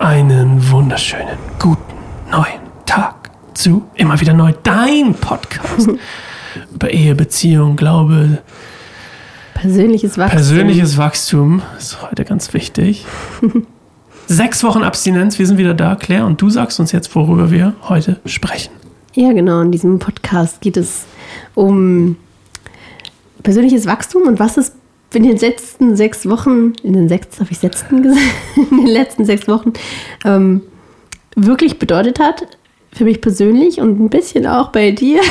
einen wunderschönen, guten, neuen Tag zu immer wieder neu dein Podcast über Ehe, Beziehung, Glaube, Persönliches Wachstum. persönliches Wachstum ist heute ganz wichtig. Sechs Wochen Abstinenz, wir sind wieder da, Claire, und du sagst uns jetzt, worüber wir heute sprechen. Ja, genau. In diesem Podcast geht es um persönliches Wachstum und was es in den letzten sechs Wochen, in den sechs, habe ich letzten gesagt, in den letzten sechs Wochen ähm, wirklich bedeutet hat. Für mich persönlich und ein bisschen auch bei dir.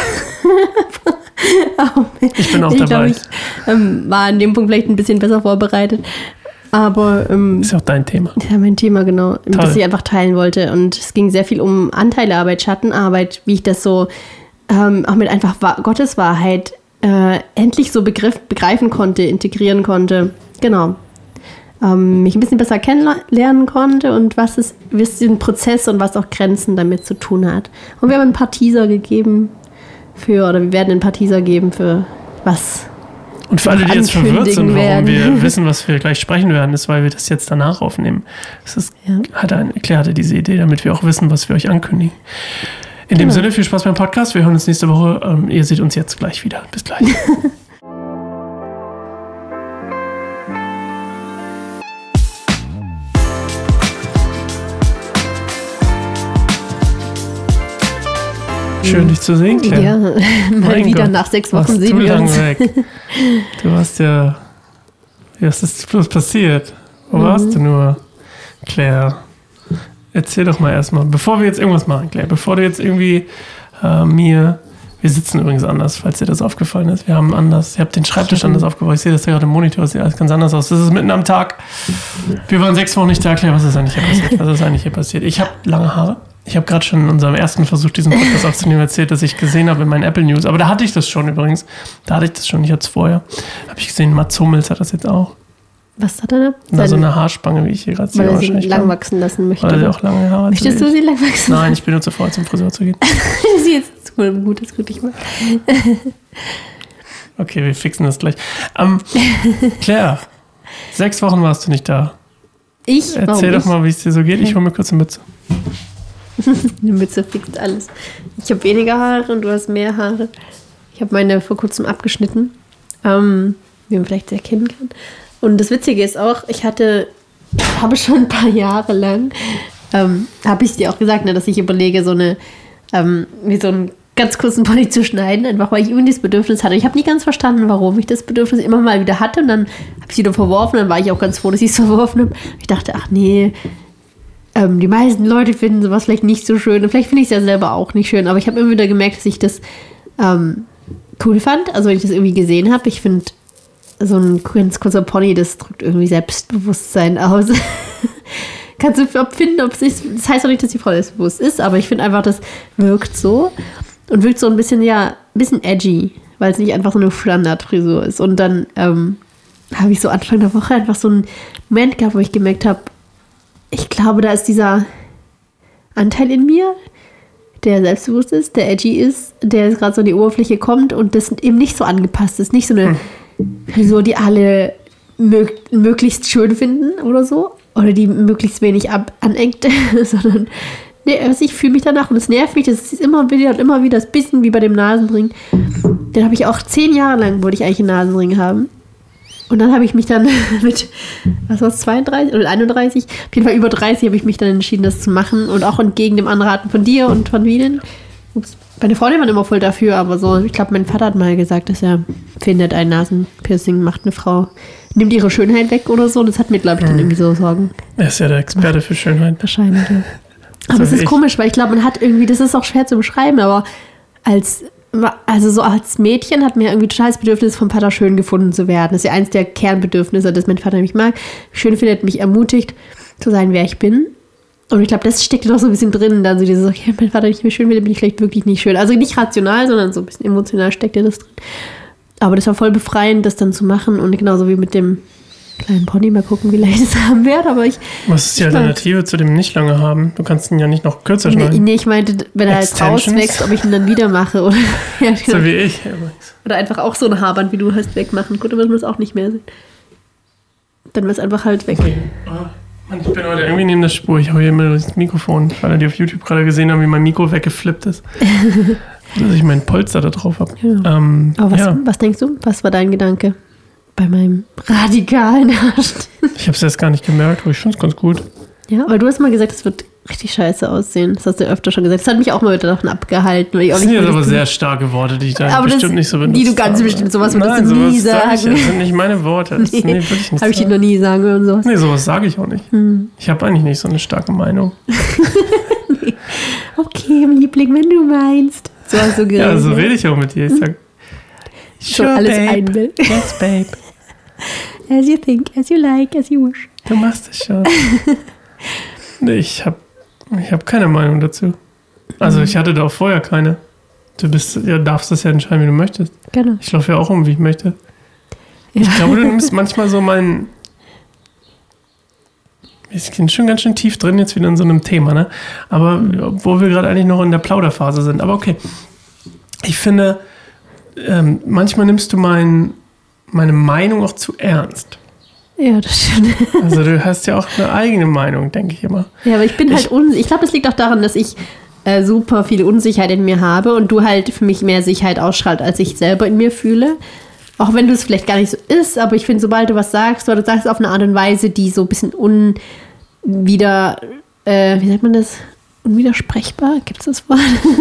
Ich bin auch ich dabei. glaube, ich ähm, war an dem Punkt vielleicht ein bisschen besser vorbereitet. Aber ähm, Ist auch dein Thema. ja, mein Thema, genau, Toll. das ich einfach teilen wollte. Und es ging sehr viel um Anteilearbeit, Schattenarbeit, wie ich das so ähm, auch mit einfach Wa- Gottes Wahrheit äh, endlich so begriff, begreifen konnte, integrieren konnte. Genau. Ähm, mich ein bisschen besser kennenlernen konnte und was es, was den Prozess und was auch Grenzen damit zu tun hat. Und wir haben ein paar Teaser gegeben für, oder wir werden ein paar Teaser geben für was Und für alle, die jetzt verwirrt sind, warum ankündigen wir werden. wissen, was wir gleich sprechen werden, ist, weil wir das jetzt danach aufnehmen. Das ist, Ja. hat er erklärt hatte diese Idee, damit wir auch wissen, was wir euch ankündigen. In dem Genau. Sinne, viel Spaß beim Podcast. Wir hören uns nächste Woche. Ähm, ihr seht uns jetzt gleich wieder. Bis gleich. Schön, dich zu sehen, Claire. Ja, mal Mein wieder Gott, nach sechs warst Wochen du sehen wir uns. weg. Du warst ja. Was ist bloß passiert? Wo Mhm. warst du nur, Claire? Erzähl doch mal erstmal, bevor wir jetzt irgendwas machen, Claire, bevor du jetzt irgendwie äh, mir. Wir sitzen übrigens anders, falls dir das aufgefallen ist. Wir haben anders. Ihr habt den Schreibtisch anders aufgebaut. Ich sehe das ja gerade im Monitor. Das sieht alles ganz anders aus. Das ist mitten am Tag. Wir waren sechs Wochen nicht da. Claire, was ist eigentlich hier passiert? Was ist eigentlich hier passiert? Ich habe lange Haare. Ich habe gerade schon in unserem ersten Versuch, diesen Podcast aufzunehmen, erzählt, dass ich gesehen habe in meinen Apple News. Aber da hatte ich das schon übrigens. Da hatte ich das schon. Ich hatte es vorher. Habe ich gesehen, Mats Hummels hat das jetzt auch. Was hat er da? Na, so eine Haarspange, wie ich hier gerade sehe. weil er sie lang dann. wachsen lassen möchte. Weil er auch lange Haare hat. Möchtest du sie lang wachsen? Nein, ich bin nur zu faul, zum Friseur zu gehen. sie jetzt ist gut, gut, ist gut, ich mag. Okay, wir fixen das gleich. Ähm, Claire, sechs Wochen warst du nicht da. Ich? Erzähl doch mal, wie es dir so geht. Ich hole mir kurz eine Mütze. ich? Eine Mütze fixt alles. Ich habe weniger Haare und du hast mehr Haare. Ich habe meine vor kurzem abgeschnitten, ähm, wie man vielleicht erkennen kann. Und das Witzige ist auch, ich hatte, habe schon ein paar Jahre lang, ähm, habe ich dir auch gesagt, ne, dass ich überlege, so eine, ähm, wie so einen ganz kurzen Pony zu schneiden, einfach weil ich irgendwie das Bedürfnis hatte. Ich habe nie ganz verstanden, warum ich das Bedürfnis immer mal wieder hatte und dann habe ich es wieder verworfen, dann war ich auch ganz froh, dass ich es verworfen habe. Ich dachte, ach nee, ähm, die meisten Leute finden sowas vielleicht nicht so schön und vielleicht finde ich es ja selber auch nicht schön, aber ich habe immer wieder gemerkt, dass ich das ähm, cool fand, also wenn ich das irgendwie gesehen habe. Ich finde, so ein ganz kurzer Pony, das drückt irgendwie Selbstbewusstsein aus. Kannst du finden, ob es ist. Das heißt auch nicht, dass die Frau selbstbewusst ist, aber ich finde einfach, das wirkt so und wirkt so ein bisschen, ja, ein bisschen edgy, weil es nicht einfach so eine Standardfrisur ist. Und dann ähm, habe ich so Anfang der Woche einfach so einen Moment gehabt, wo ich gemerkt habe, ich glaube, da ist dieser Anteil in mir, der selbstbewusst ist, der edgy ist, der gerade so an die Oberfläche kommt und das eben nicht so angepasst ist. Nicht so eine Frisur, die alle mög möglichst schön finden oder so. Oder die möglichst wenig ab anengt, sondern nee, also ich fühle mich danach und es nervt mich. Das ist immer wieder und immer wieder das bisschen wie bei dem Nasenring. Den habe ich auch zehn Jahre lang, wollte ich eigentlich einen Nasenring haben. Und dann habe ich mich dann mit, was war es, 32 oder 31, auf jeden Fall über 30 habe ich mich dann entschieden, das zu machen. Und auch entgegen dem Anraten von dir und von Wien. Ups. Meine Freunde waren immer voll dafür, aber so, ich glaube, mein Vater hat mal gesagt, dass er findet, ein Nasenpiercing macht eine Frau, nimmt ihre Schönheit weg oder so. Das hat mir, glaube ich, dann irgendwie so Sorgen. Er ist ja der Experte für Schönheit. Wahrscheinlich, ja. Aber So es ist ich. komisch, weil ich glaube, man hat irgendwie, das ist auch schwer zu beschreiben, aber als, also so als Mädchen hat mir irgendwie total das Bedürfnis, vom Vater schön gefunden zu werden. Das ist ja eins der Kernbedürfnisse, das mein Vater mich mag. Schön findet, mich ermutigt, zu sein, wer ich bin. Und ich glaube, das steckt noch so ein bisschen drin, dann so dieses, okay, wenn mein Vater nicht mehr schön findet, bin ich vielleicht wirklich nicht schön. Also nicht rational, sondern so ein bisschen emotional steckt ja das drin. Aber das war voll befreiend, das dann zu machen und genauso wie mit dem kleinen Pony, mal gucken, wie lange ich das haben werde, aber ich, Was ist die. Alternative zu dem nicht lange haben? Du kannst ihn ja nicht noch kürzer schneiden. nee, ich meinte, wenn er halt rauswächst, ob ich ihn dann wieder mache. Oder, ja, So genau. wie ich. oder einfach auch so ein Haarband, wie du hast, wegmachen. Gut, dann wird man es auch nicht mehr sehen. Dann wird es einfach halt weg. Okay. Ah, Mann, ich bin heute irgendwie neben der Spur. Ich habe hier immer das Mikrofon, weil die auf YouTube gerade gesehen haben, wie mein Mikro weggeflippt ist. dass ich meinen Polster da drauf habe. Ja. Ähm, Aber was, ja, was denkst du? Was war dein Gedanke bei meinem radikalen Arsch? ich habe es jetzt gar nicht gemerkt, aber ich finde es ganz gut. Ja, weil du hast mal gesagt, es wird richtig scheiße aussehen. Das hast du öfter schon gesagt. Das hat mich auch mal wieder davon abgehalten. Weil ich Das sind jetzt aber sehr starke Worte, die ich da Aber das- bestimmt nicht so benutze. die du ganz bestimmt- sowas würdest Nein, du nie sowas sag Ich, sagen. das sind nicht meine Worte. Das, nee, würde ich nicht Habe ich dir sagen. noch nie sagen hören. Sowas. Nee, sowas sage ich auch nicht. Hm. Ich habe eigentlich nicht so eine starke Meinung. Okay, Liebling, wenn du meinst. So hast du Ja, geredet. so rede ich auch mit dir. Ich sag, Schon alles babe. einbild. Yes, babe. As you think, as you like, as you wish. Du machst es schon. nee, ich habe ich hab keine Meinung dazu. Also ich hatte da auch vorher keine. Du bist, ja, darfst das ja entscheiden, wie du möchtest. Genau. Ich laufe ja auch um, wie ich möchte. Ja. Ich glaube, du nimmst manchmal so mein. Wir sind schon ganz schön tief drin jetzt wieder in so einem Thema, ne? Aber obwohl wir gerade eigentlich noch in der Plauderphase sind. Aber okay. Ich finde, ähm, manchmal nimmst du mein, meine Meinung auch zu ernst. Ja, das stimmt. Also du hast ja auch eine eigene Meinung, denke ich immer. Ja, aber ich bin halt unsicher. Ich glaube, das liegt auch daran, dass ich äh, super viel Unsicherheit in mir habe und du halt für mich mehr Sicherheit ausstrahlst, als ich selber in mir fühle. Auch wenn du es vielleicht gar nicht so ist, aber ich finde, sobald du was sagst, oder du sagst es auf eine Art und Weise, die so ein bisschen unwider, äh, wie sagt man das? Unwidersprechbar? Gibt es das Wort?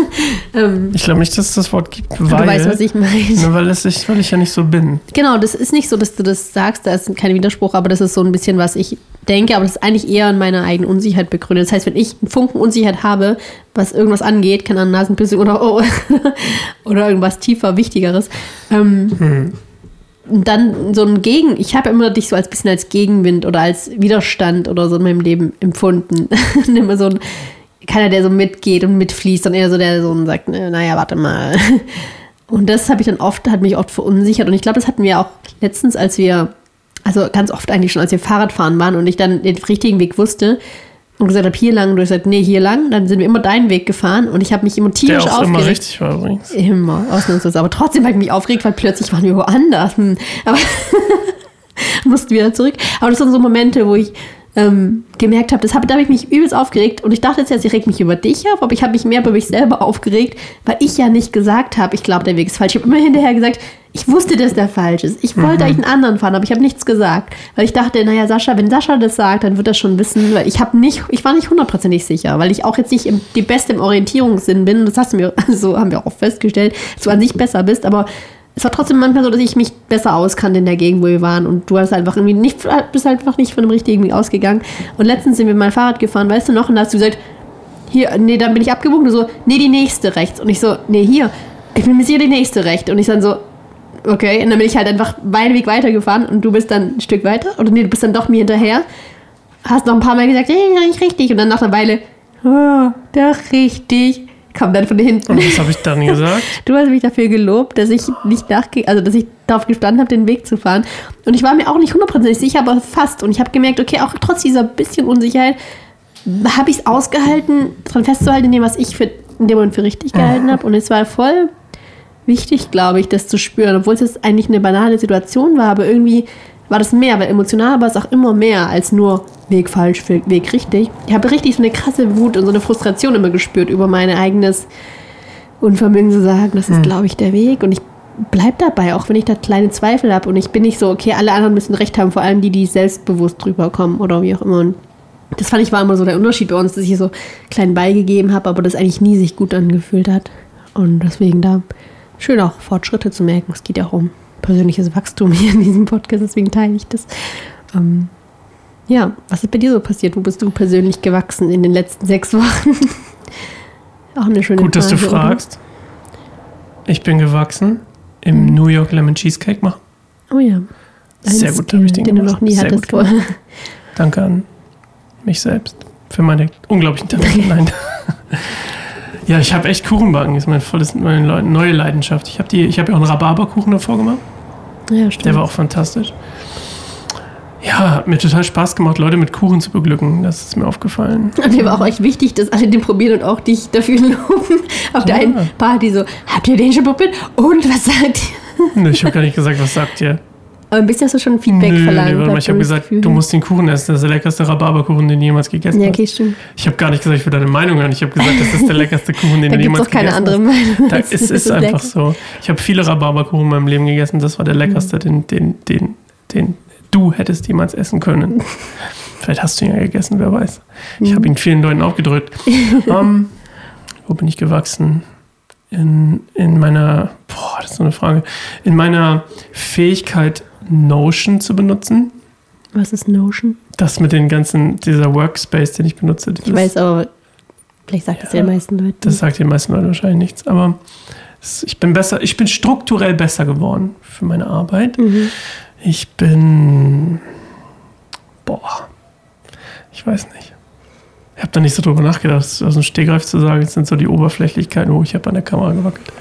ähm, Ich glaube nicht, dass es das Wort gibt, du weil, weißt, was ich meine. nur weil, es ich, weil ich ja nicht so bin. Genau, das ist nicht so, dass du das sagst, da ist kein Widerspruch, aber das ist so ein bisschen, was ich denke, aber das ist eigentlich eher in meiner eigenen Unsicherheit begründet. Das heißt, wenn ich einen Funken Unsicherheit habe, was irgendwas angeht, keine Ahnung, Nasenpiercing oder oh, oder irgendwas tiefer, Wichtigeres, ähm, dann so ein Gegen, ich habe immer dich so als bisschen als Gegenwind oder als Widerstand oder so in meinem Leben empfunden. immer so ein, keiner, der so mitgeht und mitfließt, sondern eher so, der so sagt, naja, warte mal. Und das habe ich dann oft, hat mich oft verunsichert. Und ich glaube, das hatten wir auch letztens, als wir, also ganz oft eigentlich schon, als wir Fahrradfahren waren und ich dann den richtigen Weg wusste und gesagt habe, hier lang, und du hast gesagt, nee, hier lang, dann sind wir immer deinen Weg gefahren und ich habe mich immer Der tierisch auch immer aufgeregt. richtig war übrigens. Immer, ausnahmsweise. Aber trotzdem habe ich mich aufgeregt, weil plötzlich waren wir woanders. Hm. Aber mussten wieder zurück. Aber das sind so Momente, wo ich ähm, gemerkt habe, das hab, da habe ich mich übelst aufgeregt und ich dachte jetzt, ich reg mich über dich auf, aber ich habe mich mehr über mich selber aufgeregt, weil ich ja nicht gesagt habe, ich glaube, der Weg ist falsch. Ich habe immer hinterher gesagt, ich wusste, dass der falsch ist. Ich wollte eigentlich einen anderen fahren, aber ich habe nichts gesagt, weil ich dachte, naja, Sascha, wenn Sascha das sagt, dann wird er schon wissen, weil ich habe nicht, ich war nicht hundertprozentig sicher, weil ich auch jetzt nicht im, die Beste im Orientierungssinn bin. Das hast du mir, so haben wir auch festgestellt, dass du an sich besser bist, aber es war trotzdem manchmal so, dass ich mich besser auskannte in der Gegend, wo wir waren. Und du hast einfach irgendwie nicht, bist einfach nicht von dem richtigen Weg ausgegangen. Und letztens sind wir mal Fahrrad gefahren, weißt du noch? Und da hast du gesagt, hier, nee, dann bin ich abgebogen. Du so, nee, die nächste rechts. Und ich so, nee, hier. Ich bin mir sicher, die nächste rechts. Und ich dann so, okay. Und dann bin ich halt einfach meinen Weg weitergefahren und du bist dann ein Stück weiter. Oder nee, du bist dann doch mir hinterher. Hast noch ein paar Mal gesagt, nee, nicht richtig. Und dann nach einer Weile, oh, doch richtig. Kam dann von hinten. Und was habe ich dann gesagt? Du hast mich dafür gelobt, dass ich nicht nachge also dass ich darauf gestanden habe, den Weg zu fahren. Und ich war mir auch nicht hundertprozentig sicher, aber fast. Und ich habe gemerkt, okay, auch trotz dieser bisschen Unsicherheit habe ich es ausgehalten, daran festzuhalten, in dem, was ich für, in dem Moment für richtig gehalten habe. Und es war voll wichtig, glaube ich, das zu spüren, obwohl es jetzt eigentlich eine banale Situation war, aber irgendwie war das mehr, weil emotional war es auch immer mehr als nur Weg falsch, Weg richtig. Ich habe richtig so eine krasse Wut und so eine Frustration immer gespürt über mein eigenes Unvermögen zu sagen, das ist, glaube ich, der Weg. Und ich bleibe dabei, auch wenn ich da kleine Zweifel habe. Und ich bin nicht so, okay, alle anderen müssen recht haben, vor allem die, die selbstbewusst drüber kommen oder wie auch immer. Und das fand ich war immer so der Unterschied bei uns, dass ich so klein beigegeben habe, aber das eigentlich nie sich gut angefühlt hat. Und deswegen da schön auch Fortschritte zu merken. Es geht ja auch um persönliches Wachstum hier in diesem Podcast, deswegen teile ich das. Ähm, ja, was ist bei dir so passiert? Wo bist du persönlich gewachsen in den letzten sechs Wochen? auch eine schöne Gut, dass du oder? fragst. Ich bin gewachsen im New York Lemon Cheesecake machen. Oh ja. Sehr Ein gut, habe ich den den du gemacht. noch nie Sehr hattest. Danke an mich selbst für meine unglaublichen Talente. Nein. ja, ich habe echt Kuchenbacken. Das ist mein volles, meine neue Leidenschaft. Ich habe die, ich habe ja auch einen Rhabarberkuchen davor gemacht. Ja, stimmt. Der war auch fantastisch. Ja, hat mir total Spaß gemacht, Leute mit Kuchen zu beglücken. Das ist mir aufgefallen. Und mir war auch echt wichtig, dass alle den probieren und auch dich dafür loben. Auf der Ja. einen Party so, habt ihr den schon probiert? Und was sagt ihr? Nö, ich habe gar nicht gesagt, was sagt ihr. Aber ein bisschen hast du schon Feedback Nö, verlangt. warte mal, ich habe gesagt, Gefühl. du musst den Kuchen essen. Das ist der leckerste Rhabarberkuchen, den du jemals gegessen Ja, hast. okay, stimmt. Ich habe gar nicht gesagt, ich will deine Meinung hören. Ich habe gesagt, das ist der leckerste Kuchen, den Da du gibt es jemals auch keine gegessen andere hast. Meinung. Da, es das ist einfach lecker. so. Ich habe viele Rhabarberkuchen in meinem Leben gegessen. Das war der leckerste, den, den, den, den du hättest jemals essen können. Vielleicht hast du ihn ja gegessen, wer weiß. Ich habe ihn vielen Leuten aufgedrückt. Ähm, wo bin ich gewachsen? In, in meiner, boah, das ist so eine Frage, in meiner Fähigkeit, Notion zu benutzen. Was ist Notion? Das mit den ganzen, dieser Workspace, den ich benutze. Ich weiß aber, vielleicht sagt das ja den meisten Leuten. Das sagt den meisten Leuten wahrscheinlich nichts. Aber es, ich bin besser, ich bin strukturell besser geworden für meine Arbeit. Mhm. Ich bin. Boah. Ich weiß nicht. Ich habe da nicht so drüber nachgedacht, das aus dem Stegreif zu sagen. Das sind so die Oberflächlichkeiten. Oh, ich habe an der Kamera gewackelt.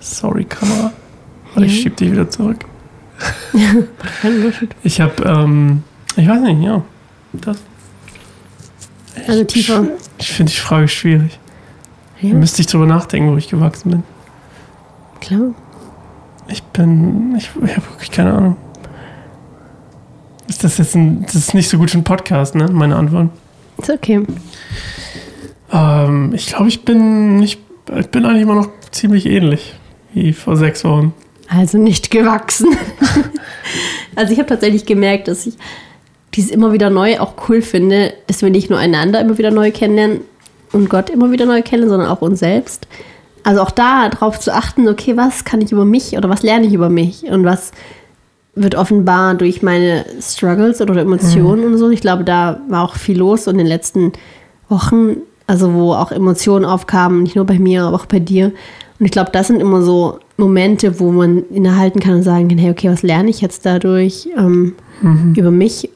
Sorry, Kamera. Warte, ich Ja. schieb dich wieder zurück. Ich habe, ähm, ich weiß nicht, ja. Das, Also tiefer. ich finde die Frage schwierig. Ja, Da müsste ich drüber nachdenken, wo ich gewachsen bin. klar. Ich bin. Ich, ich habe wirklich keine Ahnung. Ist das jetzt ein. Das ist nicht so gut für einen Podcast, ne? Meine Antwort. Ist okay. Ähm, ich glaube, ich bin. Ich, ich bin eigentlich immer noch ziemlich ähnlich wie vor sechs Wochen. Also nicht gewachsen. also ich habe tatsächlich gemerkt, dass ich dieses immer wieder neu auch cool finde, dass wir nicht nur einander immer wieder neu kennenlernen und Gott immer wieder neu kennen, sondern auch uns selbst. Also auch da drauf zu achten, okay, was kann ich über mich oder was lerne ich über mich und was wird offenbar durch meine Struggles oder Emotionen und so. Ich glaube, da war auch viel los in den letzten Wochen, also wo auch Emotionen aufkamen, nicht nur bei mir, aber auch bei dir. Und ich glaube, das sind immer so Momente, wo man innehalten kann und sagen kann, hey, okay, was lerne ich jetzt dadurch ähm, über mich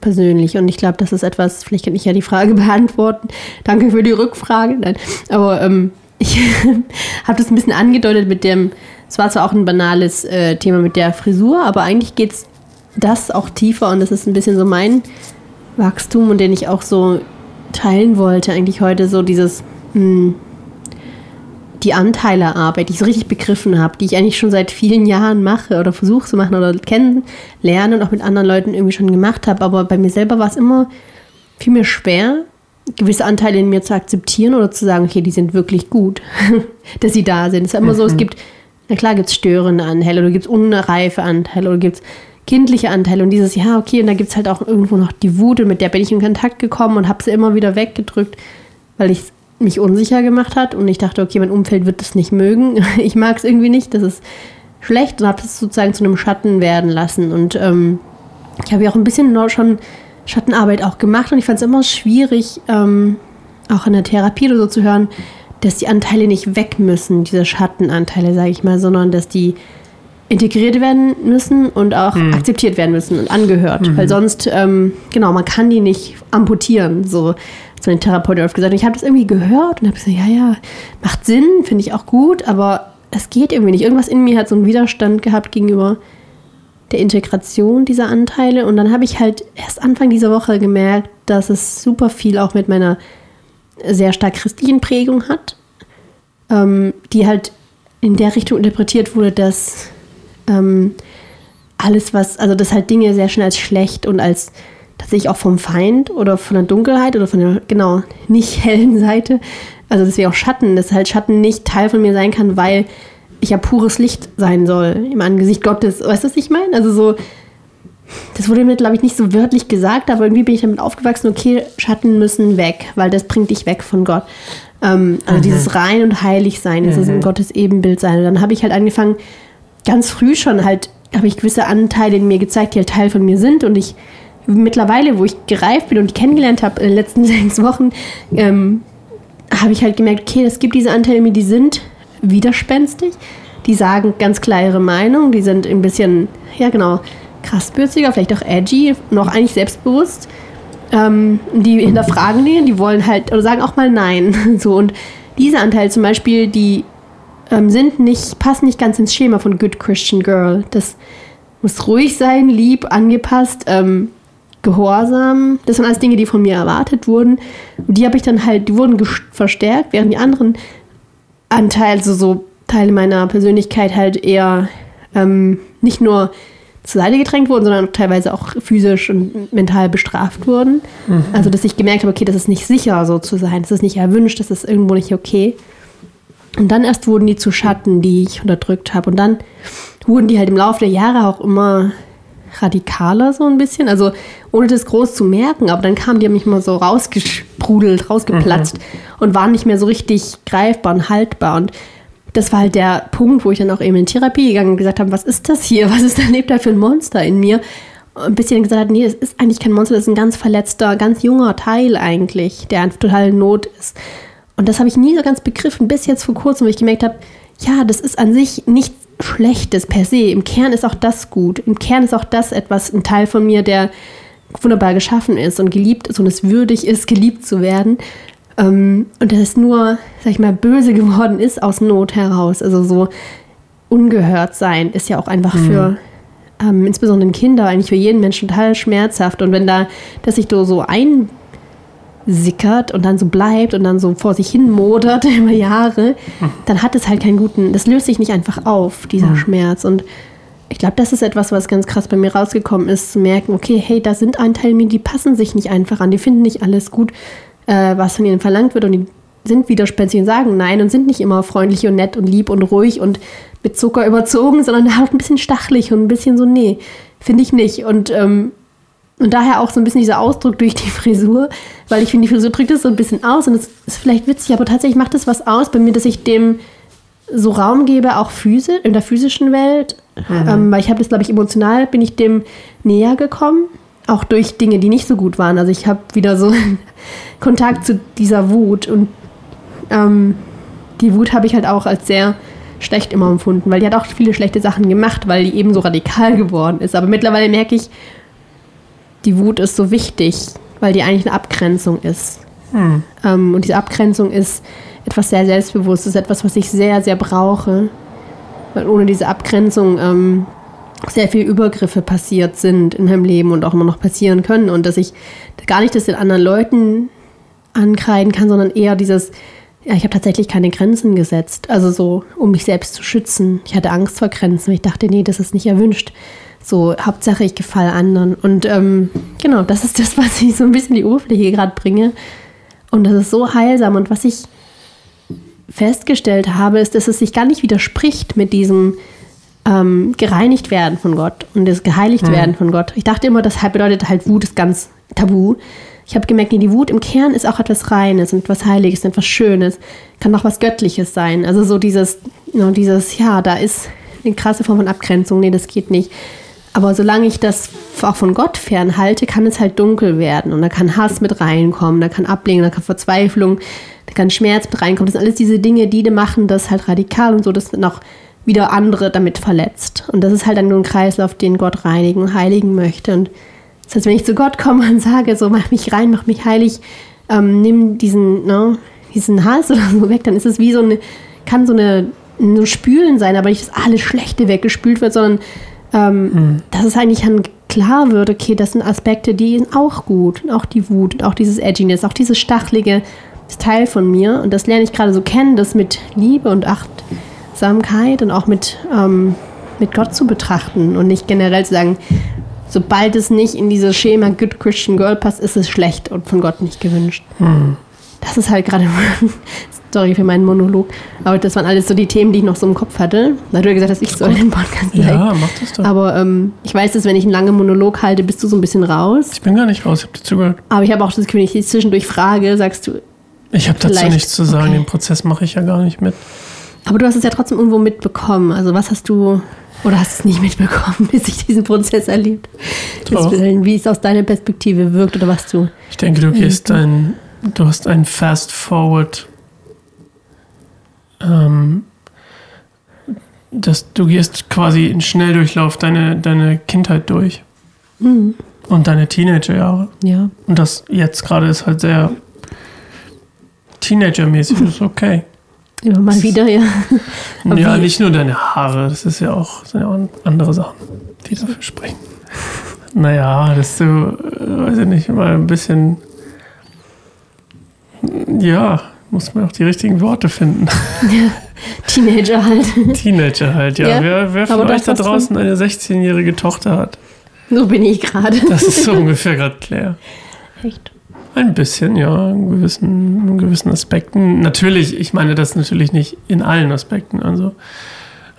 persönlich? Und ich glaube, das ist etwas, vielleicht kann ich ja die Frage beantworten. Danke für die Rückfrage. Nein, aber ähm, ich habe das ein bisschen angedeutet mit dem, es war zwar auch ein banales äh, Thema mit der Frisur, aber eigentlich geht es das auch tiefer und das ist ein bisschen so mein Wachstum und den ich auch so teilen wollte, eigentlich heute so dieses, mh, die Anteilearbeit, die ich so richtig begriffen habe, die ich eigentlich schon seit vielen Jahren mache oder versuche zu machen oder kennenlernen und auch mit anderen Leuten irgendwie schon gemacht habe, aber bei mir selber war es immer viel mir schwer, gewisse Anteile in mir zu akzeptieren oder zu sagen, okay, die sind wirklich gut, dass sie da sind. Es ist immer so, es gibt, na klar gibt es störende Anteile oder gibt es unreife Anteile oder gibt es kindliche Anteile und dieses, ja, okay, und da gibt es halt auch irgendwo noch die Wut und mit der bin ich in Kontakt gekommen und habe sie immer wieder weggedrückt, weil ich mich unsicher gemacht hat und ich dachte, okay, mein Umfeld wird das nicht mögen. Ich mag es irgendwie nicht, das ist schlecht und habe es sozusagen zu einem Schatten werden lassen und ähm, ich habe ja auch ein bisschen schon Schattenarbeit auch gemacht und ich fand es immer schwierig, ähm, auch in der Therapie oder so zu hören, dass die Anteile nicht weg müssen, diese Schattenanteile, sage ich mal, sondern dass die integriert werden müssen und auch akzeptiert werden müssen und angehört. Weil sonst, ähm, genau, man kann die nicht amputieren, so hat mein Therapeut oft gesagt. Und ich habe das irgendwie gehört und habe gesagt, ja, ja, macht Sinn, finde ich auch gut, aber es geht irgendwie nicht. Irgendwas in mir hat so einen Widerstand gehabt gegenüber der Integration dieser Anteile. Und dann habe ich halt erst Anfang dieser Woche gemerkt, dass es super viel auch mit meiner sehr stark christlichen Prägung hat, ähm, die halt in der Richtung interpretiert wurde, dass ähm, alles, was, also dass halt Dinge sehr schnell als schlecht und als tatsächlich auch vom Feind oder von der Dunkelheit oder von der, genau, nicht hellen Seite, also wir auch Schatten, dass halt Schatten nicht Teil von mir sein kann, weil ich ja pures Licht sein soll im Angesicht Gottes. Weißt du, was ich meine? Also so, das wurde mir, glaube ich, nicht so wörtlich gesagt, aber irgendwie bin ich damit aufgewachsen, okay, Schatten müssen weg, weil das bringt dich weg von Gott. Ähm, also dieses rein und heilig sein, das ist ein Gottes Ebenbild sein. Und dann habe ich halt angefangen, ganz früh schon halt, habe ich gewisse Anteile in mir gezeigt, die halt Teil von mir sind. Und ich mittlerweile, wo ich gereift bin und die kennengelernt habe in den letzten sechs Wochen, ähm, habe ich halt gemerkt, okay, es gibt diese Anteile in mir, die sind widerspenstig, die sagen ganz klar ihre Meinung, die sind ein bisschen, ja genau, krassbürziger, vielleicht auch edgy, noch eigentlich selbstbewusst. Ähm, die hinterfragen den, die wollen halt, oder sagen auch mal Nein. So, und diese Anteile zum Beispiel, die ähm, sind nicht, passen nicht ganz ins Schema von Good Christian Girl. Das muss ruhig sein, lieb, angepasst, ähm, gehorsam. Das sind alles Dinge, die von mir erwartet wurden. Und die habe ich dann halt, die wurden verstärkt, während die anderen Anteile, also so Teile meiner Persönlichkeit halt eher ähm, nicht nur zur Seite gedrängt wurden, sondern teilweise auch physisch und mental bestraft wurden. Mhm. Also, dass ich gemerkt habe, okay, das ist nicht sicher, so zu sein. Das ist nicht erwünscht, das ist irgendwo nicht okay. Und dann erst wurden die zu Schatten, die ich unterdrückt habe. Und dann wurden die halt im Laufe der Jahre auch immer radikaler so ein bisschen. Also ohne das groß zu merken, aber dann kamen die mich mal so rausgesprudelt, rausgeplatzt mhm. und waren nicht mehr so richtig greifbar und haltbar. Und das war halt der Punkt, wo ich dann auch eben in Therapie gegangen und gesagt habe, was ist das hier? Was ist denn lebt da für ein Monster in mir? Und ein bisschen gesagt hat, nee, das ist eigentlich kein Monster, das ist ein ganz verletzter, ganz junger Teil eigentlich, der einfach total in Not ist. Und das habe ich nie so ganz begriffen, bis jetzt vor kurzem, wo ich gemerkt habe, ja, das ist an sich nichts Schlechtes per se. Im Kern ist auch das gut. Im Kern ist auch das etwas, ein Teil von mir, der wunderbar geschaffen ist und geliebt ist und es würdig ist, geliebt zu werden. Ähm, und dass es nur, sag ich mal, böse geworden ist aus Not heraus. Also so ungehört sein ist ja auch einfach mhm. für ähm, insbesondere Kinder, eigentlich für jeden Menschen total schmerzhaft. Und wenn da, dass sich so einsickert und dann so bleibt und dann so vor sich hin modert über Jahre, dann hat es halt keinen guten, das löst sich nicht einfach auf, dieser mhm. Schmerz. Und ich glaube, das ist etwas, was ganz krass bei mir rausgekommen ist, zu merken, okay, hey, da sind ein Teil mir, die passen sich nicht einfach an, die finden nicht alles gut äh, was von ihnen verlangt wird und die sind widerspenstig und sagen nein und sind nicht immer freundlich und nett und lieb und ruhig und mit Zucker überzogen, sondern halt ein bisschen stachelig und ein bisschen so, nee, finde ich nicht. Und, ähm, und daher auch so ein bisschen dieser Ausdruck durch die Frisur, weil ich finde, die Frisur drückt es so ein bisschen aus und es ist vielleicht witzig, aber tatsächlich macht es was aus bei mir, dass ich dem so Raum gebe, auch physisch, in der physischen Welt, mhm. ähm, weil ich habe das, glaube ich, emotional, bin ich dem näher gekommen auch durch Dinge, die nicht so gut waren. Also ich habe wieder so Kontakt zu dieser Wut und ähm, die Wut habe ich halt auch als sehr schlecht immer empfunden, weil die hat auch viele schlechte Sachen gemacht, weil die eben so radikal geworden ist. Aber mittlerweile merke ich, die Wut ist so wichtig, weil die eigentlich eine Abgrenzung ist. Hm. Ähm, und diese Abgrenzung ist etwas sehr Selbstbewusstes, etwas, was ich sehr, sehr brauche. Weil ohne diese Abgrenzung ähm, sehr viele Übergriffe passiert sind in meinem Leben und auch immer noch passieren können und dass ich gar nicht das den anderen Leuten ankreiden kann, sondern eher dieses, ja, ich habe tatsächlich keine Grenzen gesetzt, also so, um mich selbst zu schützen. Ich hatte Angst vor Grenzen, ich dachte, nee, das ist nicht erwünscht. So, Hauptsache, ich gefalle anderen. Und ähm, genau, das ist das, was ich so ein bisschen die Oberfläche gerade bringe. Und das ist so heilsam. Und was ich festgestellt habe, ist, dass es sich gar nicht widerspricht mit diesem, ähm, gereinigt werden von Gott und das geheiligt mhm. werden von Gott. Ich dachte immer, das bedeutet halt Wut ist ganz tabu. Ich habe gemerkt, die Wut im Kern ist auch etwas Reines und etwas Heiliges, etwas Schönes, kann auch was Göttliches sein. Also so dieses, know, dieses, ja, da ist eine krasse Form von Abgrenzung, nee, das geht nicht. Aber solange ich das auch von Gott fernhalte, kann es halt dunkel werden und da kann Hass mit reinkommen, da kann Ablehnung, da kann Verzweiflung, da kann Schmerz mit reinkommen. Das sind alles diese Dinge, die machen das halt radikal und so, dass noch wieder andere damit verletzt. Und das ist halt dann nur ein Kreislauf, den Gott reinigen und heiligen möchte. Und das heißt, wenn ich zu Gott komme und sage, so mach mich rein, mach mich heilig, ähm, nimm diesen, ne, diesen Hass oder so weg, dann ist es wie so eine, kann so eine, ein Spülen sein, aber nicht, dass alles Schlechte weggespült wird, sondern ähm, hm. dass es eigentlich dann klar wird, okay, das sind Aspekte, die sind auch gut. Und auch die Wut, und auch dieses Edginess, auch dieses Stachelige ist Teil von mir. Und das lerne ich gerade so kennen, das mit Liebe und Acht Achtsamkeit und auch mit, ähm, mit Gott zu betrachten und nicht generell zu sagen, sobald es nicht in dieses Schema Good Christian Girl passt, ist es schlecht und von Gott nicht gewünscht. Hm. Das ist halt gerade, sorry für meinen Monolog, aber das waren alles so die Themen, die ich noch so im Kopf hatte. Da du gesagt, dass ich soll den Podcast Ja, like. mach das doch. Aber ähm, ich weiß, dass wenn ich einen langen Monolog halte, bist du so ein bisschen raus. Ich bin gar nicht raus, ich habe dir zugehört. Aber ich habe auch das Gefühl, wenn ich dich zwischendurch frage, sagst du. Ich habe dazu nichts zu sagen, okay. den Prozess mache ich ja gar nicht mit. Aber du hast es ja trotzdem irgendwo mitbekommen. Also was hast du oder hast es nicht mitbekommen, bis sich diesen Prozess erlebt? Wie es aus deiner Perspektive wirkt oder was du. Ich denke, du gehst ein, du hast ein Fast Forward. Ähm, dass du gehst quasi in Schnelldurchlauf deine, deine Kindheit durch. Mhm. Und deine Teenagerjahre. Ja. Und das jetzt gerade ist halt sehr Teenager-mäßig, das ist okay. Immer mal wieder, ja. ja, nicht nur deine Haare, das ist ja auch, sind ja auch andere Sachen, die dafür sprechen. Naja, dass du, äh, weiß ich nicht, mal ein bisschen, ja, muss man auch die richtigen Worte finden. Ja, Teenager halt. Teenager halt, ja. Ja, wer wer von euch da draußen eine 16-jährige Tochter hat? So bin ich gerade. Das ist so ungefähr gerade Claire. Echt. Ein bisschen, ja, in gewissen, in gewissen Aspekten. Natürlich, ich meine das natürlich nicht in allen Aspekten. Also,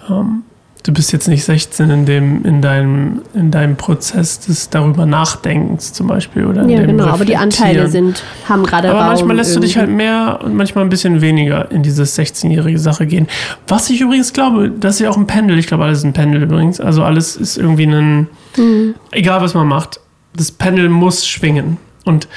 ähm, du bist jetzt nicht 16 in, dem, in, deinem, in deinem Prozess des darüber Nachdenkens zum Beispiel. Oder in Ja, dem genau, aber die Anteile sind, haben gerade Aber Raum manchmal lässt du dich halt irgendwie. mehr und manchmal ein bisschen weniger in diese 16-jährige Sache gehen. Was ich übrigens glaube, das ist ja auch ein Pendel. Ich glaube, alles ist ein Pendel übrigens. Also alles ist irgendwie ein, Mhm. egal was man macht, das Pendel muss schwingen. Und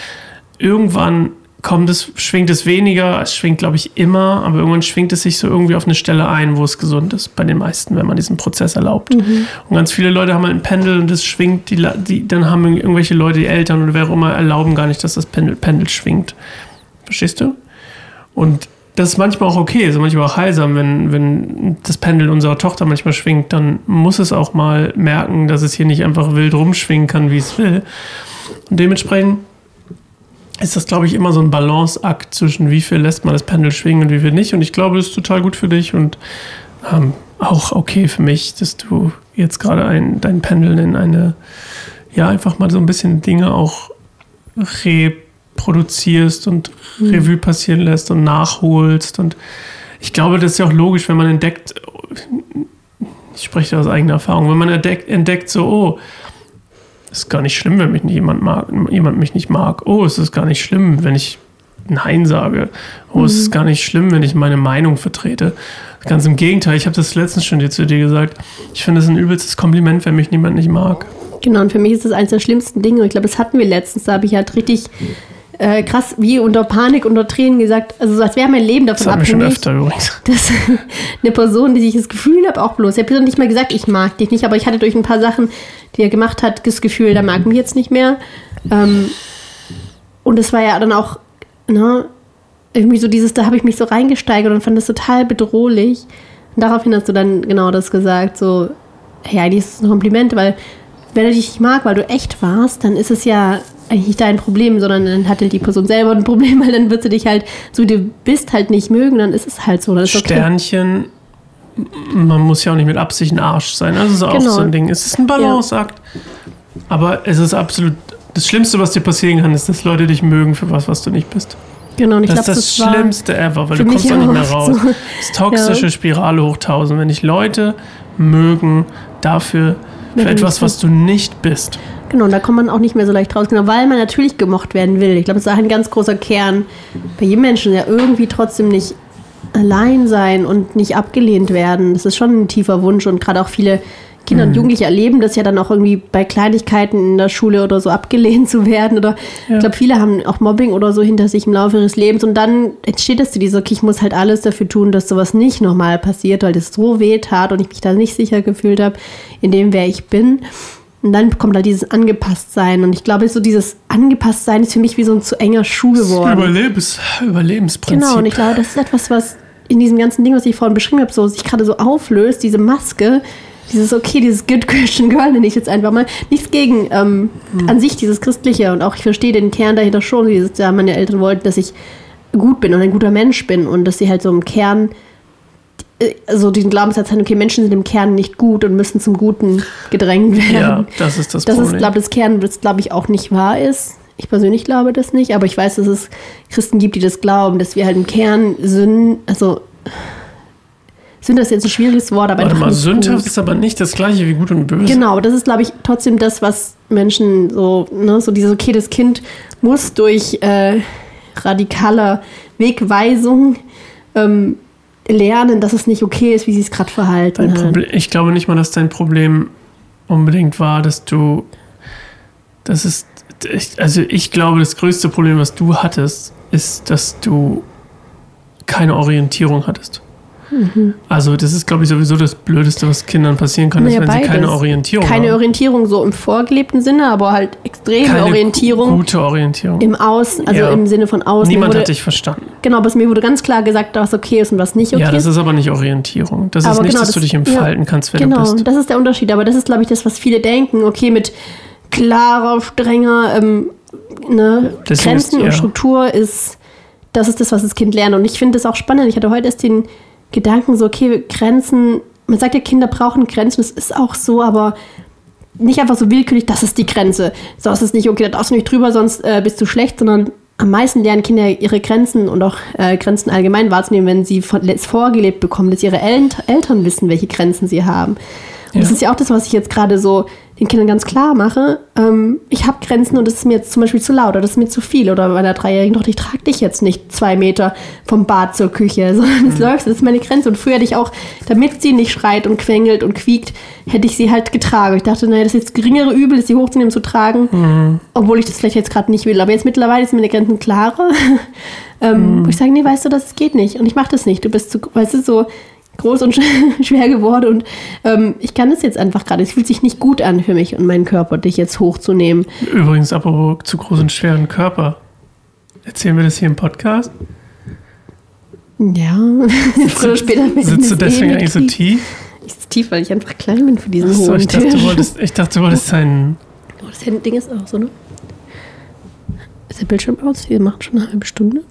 irgendwann kommt es, schwingt es weniger, es schwingt, glaube ich, immer, aber irgendwann schwingt es sich so irgendwie auf eine Stelle ein, wo es gesund ist, bei den meisten, wenn man diesen Prozess erlaubt. Mhm. Und ganz viele Leute haben halt ein Pendel und das schwingt, die, die, dann haben irgendwelche Leute, die Eltern oder wer auch immer, erlauben gar nicht, dass das Pendel, Pendel schwingt. Verstehst du? Und das ist manchmal auch okay, ist manchmal auch heilsam, wenn, wenn das Pendel unserer Tochter manchmal schwingt, dann muss es auch mal merken, dass es hier nicht einfach wild rumschwingen kann, wie es will. Und dementsprechend ist das, glaube ich, immer so ein Balanceakt zwischen wie viel lässt man das Pendel schwingen und wie viel nicht. Und ich glaube, das ist total gut für dich und ähm, auch okay für mich, dass du jetzt gerade ein, dein Pendel in eine, ja, einfach mal so ein bisschen Dinge auch reproduzierst und Revue passieren lässt und nachholst. Und ich glaube, das ist ja auch logisch, wenn man entdeckt, ich spreche aus eigener Erfahrung, wenn man entdeckt, entdeckt so, oh, ist gar nicht schlimm, wenn mich nicht jemand mag, jemand mich nicht mag. Oh, es ist gar nicht schlimm, wenn ich Nein sage. Oh, es ist gar nicht schlimm, wenn ich meine Meinung vertrete. Ganz im Gegenteil, ich habe das letztens schon zu dir gesagt. Ich finde es ein übelstes Kompliment, wenn mich niemand nicht mag. Genau, und für mich ist das eines der schlimmsten Dinge. Ich glaube, das hatten wir letztens. Da habe ich halt richtig äh, krass, wie unter Panik, unter Tränen gesagt, also so als wäre mein Leben Das davon haben wir schon abhängig. öfter übrigens. dass eine Person, die ich das Gefühl habe, auch bloß, ich habe nicht mal gesagt, ich mag dich nicht, aber ich hatte durch ein paar Sachen, die er gemacht hat, das Gefühl, der mag mich jetzt nicht mehr. Ähm, und es war ja dann auch, ne, irgendwie so dieses, da habe ich mich so reingesteigert und fand das total bedrohlich. Und daraufhin hast du dann genau das gesagt, so, hey, eigentlich ist es ein Kompliment, weil wenn er dich nicht mag, weil du echt warst, dann ist es ja eigentlich nicht dein Problem, sondern dann hatte die Person selber ein Problem, weil dann wird sie dich halt, so wie du bist, halt nicht mögen, dann ist es halt so. Das okay. Sternchen, man muss ja auch nicht mit Absicht ein Arsch sein. Das ist auch Genau. so ein Ding. Es ist ein Balanceakt. Aber es ist absolut, das Schlimmste, was dir passieren kann, ist, dass Leute dich mögen für was, was du nicht bist. Genau, und ich Das glaube, ist das, das Schlimmste ever, weil du kommst da nicht mehr raus. so. Das ist toxische Spirale hoch 1000. Wenn dich Leute mögen dafür, für du etwas, was du nicht bist. Genau, und da kommt man auch nicht mehr so leicht raus, genau, weil man natürlich gemocht werden will. Ich glaube, das ist auch ein ganz großer Kern bei jedem Menschen, ja irgendwie trotzdem nicht allein sein und nicht abgelehnt werden. Das ist schon ein tiefer Wunsch und gerade auch viele Kinder Mhm. und Jugendliche erleben das ja dann auch irgendwie bei Kleinigkeiten in der Schule oder so abgelehnt zu werden. Oder Ja. ich glaube, viele haben auch Mobbing oder so hinter sich im Laufe ihres Lebens und dann entsteht das zu dieser, okay, ich muss halt alles dafür tun, dass sowas nicht nochmal passiert, weil das so weh tat und ich mich da nicht sicher gefühlt habe in dem, wer ich bin. Und dann kommt halt dieses Angepasstsein. Und ich glaube, so dieses Angepasstsein ist für mich wie so ein zu enger Schuh geworden. Überlebens, Überlebensprinzip. Genau, und ich glaube, das ist etwas, was in diesem ganzen Ding, was ich vorhin beschrieben habe, so sich gerade so auflöst, diese Maske, dieses okay, dieses Good Christian Girl nenne ich jetzt einfach mal. Nichts gegen ähm, an sich dieses Christliche und auch ich verstehe den Kern dahinter schon, dieses, ja, meine Eltern wollten, dass ich gut bin und ein guter Mensch bin und dass sie halt so im Kern äh, so diesen Glaubenssatz haben, okay, Menschen sind im Kern nicht gut und müssen zum Guten gedrängt werden. Ja, das ist das, Das Problem. ist, glaube ich, das Kern, das, glaube ich, auch nicht wahr ist. Ich persönlich glaube das nicht, aber ich weiß, dass es Christen gibt, die das glauben, dass wir halt im Kern Sünden, also Sünde ist jetzt ein schwieriges Wort, aber Warte mal, sündhaft gut. ist aber nicht das gleiche wie gut und böse. Genau, das ist, glaube ich, trotzdem das, was Menschen so, ne, so dieses, okay, das Kind muss durch äh, radikaler Wegweisung ähm, lernen, dass es nicht okay ist, wie sie es gerade verhalten. Problem, ich glaube nicht mal, dass dein Problem unbedingt war, dass du. Das ist. Ich, also, ich glaube, das größte Problem, was du hattest, ist, dass du keine Orientierung hattest. Also, das ist, glaube ich, sowieso das Blödeste, was Kindern passieren kann, Naja, ist, wenn sie keine beides. Orientierung Keine haben. Orientierung so im vorgelebten Sinne, aber halt extreme Keine Orientierung Gute Orientierung. im Außen, also Ja. im Sinne von außen. Niemand wurde, hat dich verstanden. Genau, aber es mir wurde ganz klar gesagt, was okay ist und was nicht okay Ja, das ist. ist aber nicht Orientierung. Das ist Aber nicht, genau, dass du das- dich entfalten kannst, wer Genau, du bist. das ist der Unterschied. Aber das ist, glaube ich, das, was viele denken. Okay, mit klarer, strenger ähm, ne, Grenzen ist- ja. und Struktur ist, das ist das, was das Kind lernt. Und ich finde das auch spannend. Ich hatte heute erst den Gedanken, so, okay, Grenzen, man sagt ja, Kinder brauchen Grenzen, das ist auch so, aber nicht einfach so willkürlich, das ist die Grenze. So ist es nicht, okay, da darfst du nicht drüber, sonst äh, bist du schlecht, sondern am meisten lernen Kinder ihre Grenzen und auch äh, Grenzen allgemein wahrzunehmen, wenn sie von, vorgelebt bekommen, dass ihre El Eltern wissen, welche Grenzen sie haben. Und ja. das ist ja auch das, was ich jetzt gerade so den Kindern ganz klar mache, ähm, ich habe Grenzen und das ist mir jetzt zum Beispiel zu laut oder das ist mir zu viel. Oder bei meiner dreijährigen Tochter, ich trage dich jetzt nicht zwei Meter vom Bad zur Küche, sondern es mhm. läuft, das ist meine Grenze. Und früher hätte ich auch, damit sie nicht schreit und quengelt und quiekt, hätte ich sie halt getragen. Ich dachte, naja, das ist jetzt geringere Übel, ist sie hochzunehmen, zu tragen, mhm. obwohl ich das vielleicht jetzt gerade nicht will. Aber jetzt mittlerweile sind meine Grenzen klarer. ähm, mhm. Ich sage, nee, weißt du, das geht nicht. Und ich mache das nicht. Du bist zu, weißt du, so, groß und schwer geworden und ähm, ich kann das jetzt einfach gerade. Es fühlt sich nicht gut an für mich und meinen Körper, dich jetzt hochzunehmen. Übrigens, apropos zu groß und schweren Körper. Erzählen wir das hier im Podcast? Ja, früher oder später. Sitzt du deswegen eigentlich so tief? Ich sitze tief, weil ich einfach klein bin für diesen so, hohen ich dachte, du wolltest, ich dachte, du wolltest sein... Oh, das Ding ist auch so, ne? Ist der Bildschirm aus? Wir machen schon eine halbe Stunde.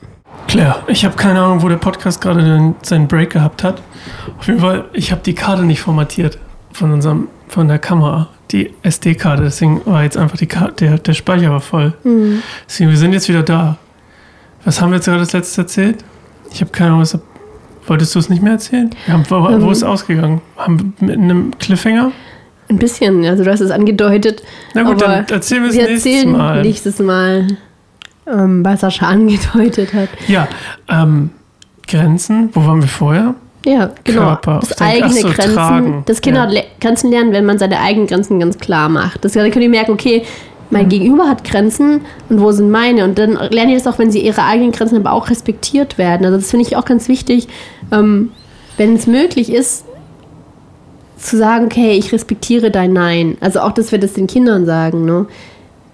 Claire, ich habe keine Ahnung, wo der Podcast gerade seinen Break gehabt hat. Auf jeden Fall, ich habe die Karte nicht formatiert von unserem, von der Kamera, die SD-Karte. Deswegen war jetzt einfach die Karte, der, der Speicher war voll. Mhm. Deswegen, wir sind jetzt wieder da. Was haben wir jetzt gerade das letzte erzählt? Ich habe keine Ahnung, was. Wolltest du es nicht mehr erzählen? Haben, wo, um, wo ist es ähm. ausgegangen? Haben wir mit einem Cliffhanger? Ein bisschen, also du hast es angedeutet. Na gut, dann erzählen wir es nächstes Mal. Nächstes Mal ähm, bei Sascha angedeutet hat. Ja, ähm, Grenzen, wo waren wir vorher? Ja, genau. Körper das eigene so, Grenzen, tragen. dass Kinder ja. Grenzen lernen, wenn man seine eigenen Grenzen ganz klar macht. Das, dann können die merken, okay, mein mhm. Gegenüber hat Grenzen und wo sind meine? Und dann lernen die das auch, wenn sie ihre eigenen Grenzen aber auch respektiert werden. Also das finde ich auch ganz wichtig, ähm, wenn es möglich ist, zu sagen, okay, ich respektiere dein Nein. Also auch, dass wir das den Kindern sagen, ne?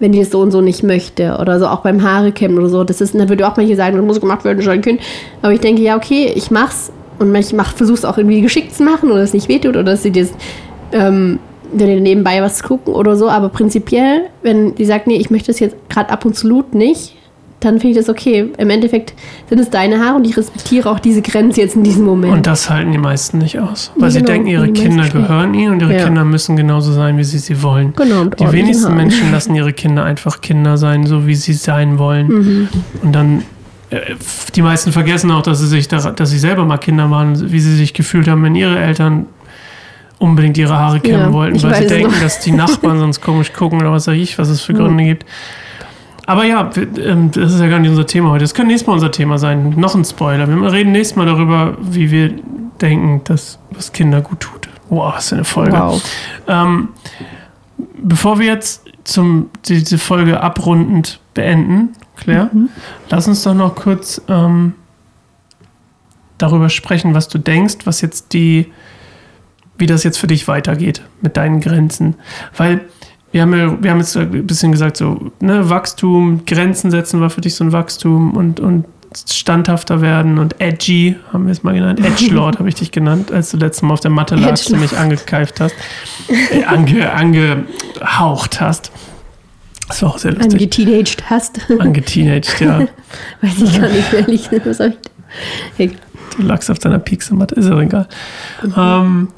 Wenn die das so und so nicht möchte. Oder so auch beim Haare kämmen oder so. Das ist, da würde auch manche sagen, das muss gemacht werden, schon Kind. Aber ich denke, ja, okay, ich mach's und ich mach, versuch's auch irgendwie geschickt zu machen oder es nicht wehtut oder dass sie das ähm, nebenbei was gucken oder so. Aber prinzipiell, wenn die sagt, nee, ich möchte das jetzt gerade ab und zu nicht, dann finde ich das okay. Im Endeffekt sind es deine Haare und ich respektiere auch diese Grenze jetzt in diesem Moment. Und das halten die meisten nicht aus. Weil ja, sie genau, denken, ihre Kinder gehören ihnen und ihre ja. Kinder müssen genauso sein, wie sie sie wollen. Genau, die wenigsten Haaren. Menschen lassen ihre Kinder einfach Kinder sein, so wie sie sein wollen. Mhm. Und dann äh, die meisten vergessen auch, dass sie sich, dass sie selber mal Kinder waren, wie sie sich gefühlt haben, wenn ihre Eltern unbedingt ihre Haare kämmen ja, wollten, weil sie denken, noch. dass die Nachbarn sonst komisch gucken oder was weiß ich, was es für Gründe mhm. gibt. Aber ja, ähm, das ist ja gar nicht unser Thema heute. Das könnte nächstes Mal unser Thema sein. Noch ein Spoiler. Wir reden nächstes Mal darüber, wie wir denken, dass was Kinder gut tut. Wow, was für eine Folge. Wow. Ähm, bevor wir jetzt zum, diese Folge abrundend beenden, Claire, mhm. lass uns doch noch kurz ähm, darüber sprechen, was du denkst, was jetzt die, wie das jetzt für dich weitergeht mit deinen Grenzen. Weil wir haben, ja, wir haben jetzt ein bisschen gesagt, so, ne, Wachstum, Grenzen setzen war für dich so ein Wachstum und, und standhafter werden und edgy, haben wir es mal genannt. Edgelord habe ich dich genannt, als du letztes Mal auf der Matte lagst und mich angekeift hast, äh, ange, angehaucht hast. Das war auch sehr lustig. Angeteenaged hast. Angeteenaged, ja. Weiß ich gar nicht, ehrlich. Was ich hey. Du lagst auf deiner Pixelmatte, ist ja egal. Mhm. Ähm,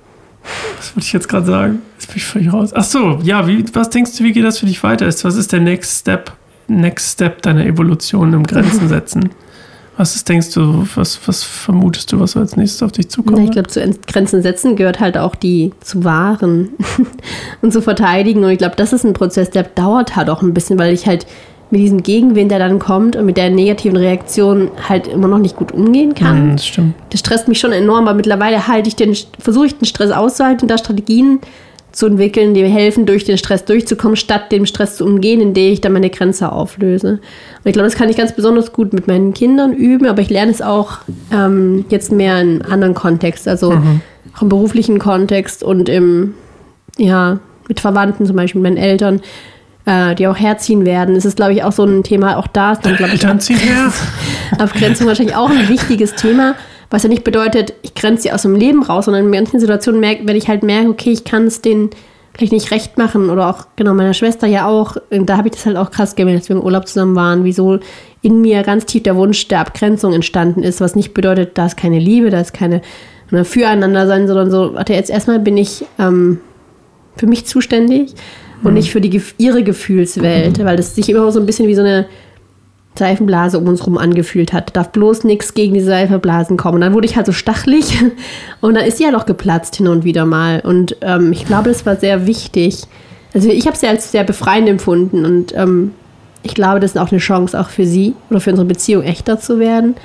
was wollte ich jetzt gerade sagen? Jetzt bin ich völlig raus. Ach so, ja, wie, was denkst du, wie geht das für dich weiter? Was ist der Next Step, Next Step deiner Evolution im Grenzen setzen? Was ist, denkst du, was, was vermutest du, was als nächstes auf dich zukommt? ich glaube, zu Grenzen setzen gehört halt auch die zu wahren und zu verteidigen. Und ich glaube, das ist ein Prozess, der dauert halt auch ein bisschen, weil ich halt mit diesem Gegenwind, der dann kommt und mit der negativen Reaktion halt immer noch nicht gut umgehen kann. Mm, das stimmt. Das stresst mich schon enorm, aber mittlerweile halte ich den, versuche ich den Stress auszuhalten und da Strategien zu entwickeln, die mir helfen, durch den Stress durchzukommen, statt dem Stress zu umgehen, indem ich dann meine Grenze auflöse. Und ich glaube, das kann ich ganz besonders gut mit meinen Kindern üben, aber ich lerne es auch ähm, jetzt mehr in anderen Kontext, also mhm. auch im beruflichen Kontext und im, ja, mit Verwandten, zum Beispiel mit meinen Eltern äh, die auch herziehen werden. Es ist, glaube ich, auch so ein Thema, auch da ist dann, glaube ich, Abgrenzung wahrscheinlich auch ein wichtiges Thema, was ja nicht bedeutet, ich grenze sie aus dem Leben raus, sondern in manchen Situationen merke, wenn ich halt merke, okay, ich kann es denen vielleicht nicht recht machen oder auch, genau, meiner Schwester ja auch, da habe ich das halt auch krass gemerkt, als wir im Urlaub zusammen waren, wieso in mir ganz tief der Wunsch der Abgrenzung entstanden ist, was nicht bedeutet, da ist keine Liebe, da ist keine oder füreinander sein, sondern so, warte, jetzt erstmal bin ich ähm, für mich zuständig und Mhm. nicht für die, ihre Gefühlswelt, weil das sich immer so ein bisschen wie so eine Seifenblase um uns rum angefühlt hat. Da darf bloß nichts gegen die Seifenblasen kommen. Und dann wurde ich halt so stachelig und dann ist sie halt auch geplatzt hin und wieder mal. Und ähm, ich glaube, das war sehr wichtig. Also ich habe sie als sehr befreiend empfunden und ähm, ich glaube, das ist auch eine Chance auch für sie oder für unsere Beziehung echter zu werden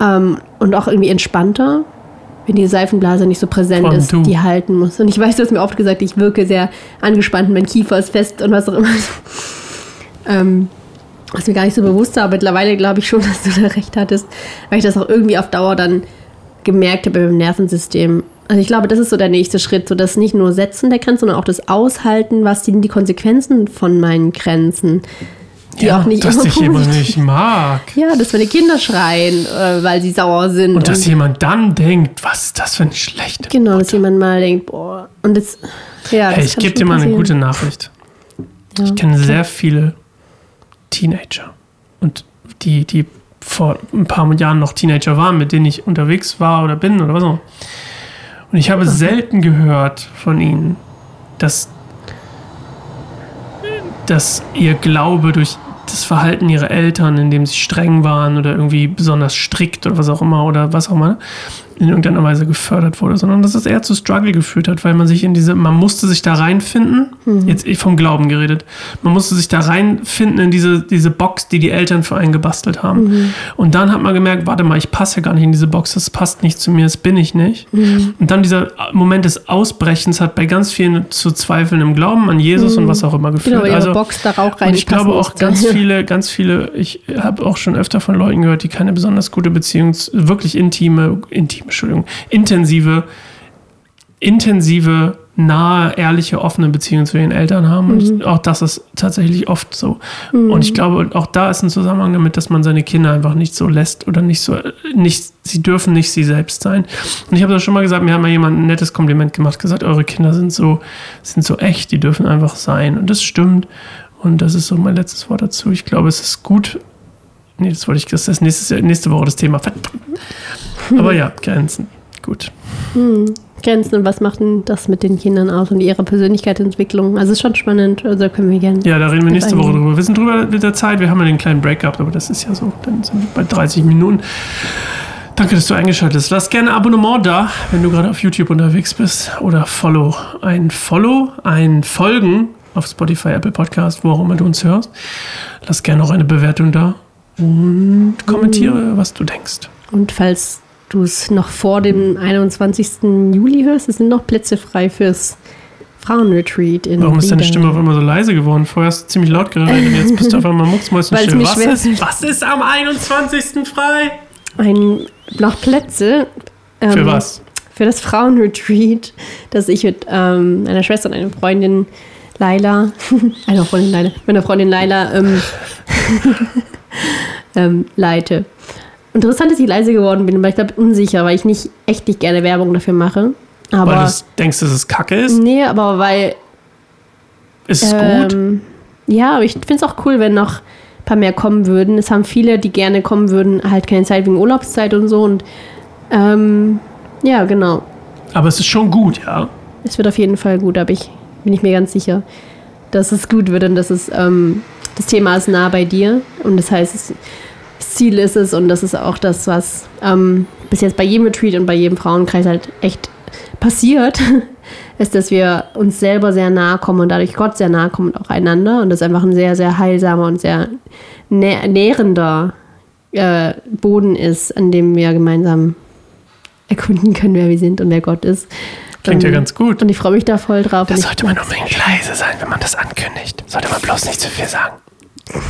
ähm, und auch irgendwie entspannter, wenn die Seifenblase nicht so präsent ist, du. die halten muss. Und ich weiß, du hast mir oft gesagt, ich wirke sehr angespannt, mein Kiefer ist fest und was auch immer. ähm, was mir gar nicht so bewusst war, aber mittlerweile glaube ich schon, dass du da recht hattest, weil ich das auch irgendwie auf Dauer dann gemerkt habe beim Nervensystem. Also ich glaube, das ist so der nächste Schritt, so das nicht nur Setzen der Grenzen, sondern auch das Aushalten, was sind die Konsequenzen von meinen Grenzen, die auch nicht dass immer dich jemand nicht mag. Ja, dass meine Kinder schreien, äh, weil sie sauer sind. Und dass jemand dann denkt, was ist das für eine schlechte. genau, dass jemand mal denkt, boah, und jetzt, ja, Hey, das ich gebe dir mal eine gute Nachricht. Ja. Ich kenne sehr viele Teenager. Und die, die vor ein paar Jahren noch Teenager waren, mit denen ich unterwegs war oder bin oder was auch. Und ich habe selten gehört von ihnen, dass, dass ihr Glaube durch das Verhalten ihrer Eltern, indem sie streng waren oder irgendwie besonders strikt oder was auch immer oder was auch immer, in irgendeiner Weise gefördert wurde, sondern dass es eher zu Struggle geführt hat, weil man sich in diese, man musste sich da reinfinden, jetzt eh vom Glauben geredet, man musste sich da reinfinden in diese, diese Box, die die Eltern für einen gebastelt haben. Und dann hat man gemerkt, warte mal, ich passe gar nicht in diese Box, das passt nicht zu mir, das bin ich nicht. Und dann dieser Moment des Ausbrechens hat bei ganz vielen zu Zweifeln im Glauben an Jesus und was auch immer geführt. Genau, also, Box da Rauch rein und ich glaube auch ganz viele, ganz viele, ich habe auch schon öfter von Leuten gehört, die keine besonders gute Beziehung, wirklich intime, intime, Entschuldigung, intensive, intensive, nahe, ehrliche, offene Beziehung zu ihren Eltern haben. Und ich, auch das ist tatsächlich oft so. Und ich glaube, auch da ist ein Zusammenhang damit, dass man seine Kinder einfach nicht so lässt oder nicht so, nicht, sie dürfen nicht sie selbst sein. Und ich habe das schon mal gesagt, mir hat mal jemand ein nettes Kompliment gemacht, gesagt, eure Kinder sind so, sind so echt, die dürfen einfach sein. Und das stimmt. Und das ist so mein letztes Wort dazu. Ich glaube, es ist gut. Nee, das wollte ich, das ist nächstes, nächste Woche das Thema. Verdammt. Aber ja, Grenzen. Gut. Grenzen und was macht denn das mit den Kindern aus und ihrer Persönlichkeitsentwicklung? Also ist schon spannend, also da können wir gerne. Ja, da reden wir nächste Woche drüber. Wir sind drüber mit der Zeit. Wir haben ja den kleinen Break gehabt, aber das ist ja so. Dann sind wir bei 30 Minuten. Danke, dass du eingeschaltet hast. Lass gerne ein Abonnement da, wenn du gerade auf YouTube unterwegs bist. Oder Follow. Ein Follow, ein Folgen auf Spotify, Apple Podcast, wo auch immer du uns hörst. Lass gerne auch eine Bewertung da und kommentiere, was du denkst. Und falls du es noch vor dem 21. Juli hörst, es sind noch Plätze frei fürs Frauenretreat in Warum ist deine. Stimme auf einmal so leise geworden? Vorher hast du ziemlich laut geredet und jetzt bist du auf einmal mucksmäuschenstill. Was ist, was ist am 21. frei? Ein, noch Plätze. ähm, Für was? Für das Frauenretreat, das ich mit ähm, einer Schwester und einer Freundin Laila, einer Freundin Laila, meiner Freundin Laila ähm, ähm, leite. Interessant, dass ich leise geworden bin, aber ich glaube unsicher, weil ich nicht echt nicht gerne Werbung dafür mache. Weil Aber du denkst, dass es kacke ist? nee, aber weil Ist es gut? ähm, ja, aber ich finde es auch cool, wenn noch ein paar mehr kommen würden. Es haben viele, die gerne kommen würden, halt keine Zeit wegen Urlaubszeit und so. Und ähm, ja, genau. Aber es ist schon gut, ja. Es wird auf jeden Fall gut, aber ich bin ich mir ganz sicher, dass es gut wird und dass es ähm, das Thema ist nah bei dir und das heißt, es, Ziel ist es und das ist auch das, was ähm, bis jetzt bei jedem Retreat und bei jedem Frauenkreis halt echt passiert, ist, dass wir uns selber sehr nahe kommen und dadurch Gott sehr nahe kommen und auch einander und das einfach ein sehr, sehr heilsamer und sehr nä nährender äh, Boden ist, an dem wir gemeinsam erkunden können, wer wir sind und wer Gott ist. Klingt ja Ähm, ganz gut. Und ich freue mich da voll drauf. Da sollte man unbedingt leise sein, wenn man das ankündigt. Sollte man bloß nicht zu viel sagen.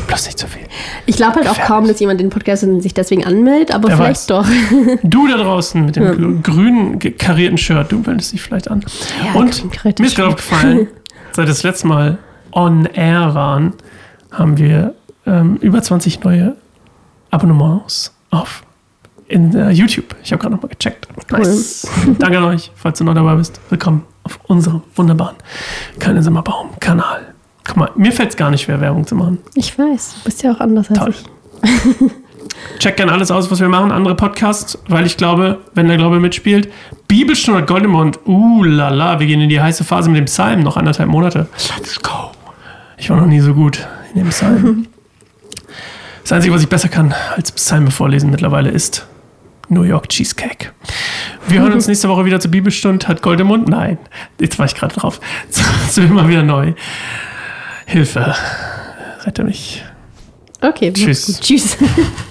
Bloß nicht zu viel. ich glaube halt auch kaum, dass jemand den Podcast sich deswegen anmeldet, aber Wer vielleicht weiß. doch. Du da draußen mit dem grü- grünen karierten Shirt, du meldest dich vielleicht an. Ja, Und mir ist gerade aufgefallen, seit das letzte Mal on air waren, haben wir ähm, über 20 neue Abonnements auf in äh, YouTube. Ich habe gerade nochmal gecheckt. Nice. Danke an euch, falls du neu dabei bist. Willkommen auf unserem wunderbaren Keine Simmerbaum-Kanal. Guck mal, mir fällt es gar nicht schwer, Werbung zu machen. Ich weiß, du bist ja auch anders als Toll. ich. Check gerne alles aus, was wir machen, andere Podcasts, weil ich glaube, wenn der Glaube mitspielt, Bibelstunde Goldemond, uh lala, wir gehen in die heiße Phase mit dem Psalm, noch anderthalb Monate. Let's go. Ich war noch nie so gut in dem Psalm. Das Einzige, was ich besser kann als Psalme vorlesen mittlerweile ist New York Cheesecake. Wir hören uns nächste Woche wieder zur Bibelstunde. Hat Goldemund? Nein. Jetzt war ich gerade drauf. Zu immer wieder neu. Hilfe. Rette mich. Okay, Tschüss. Tschüss.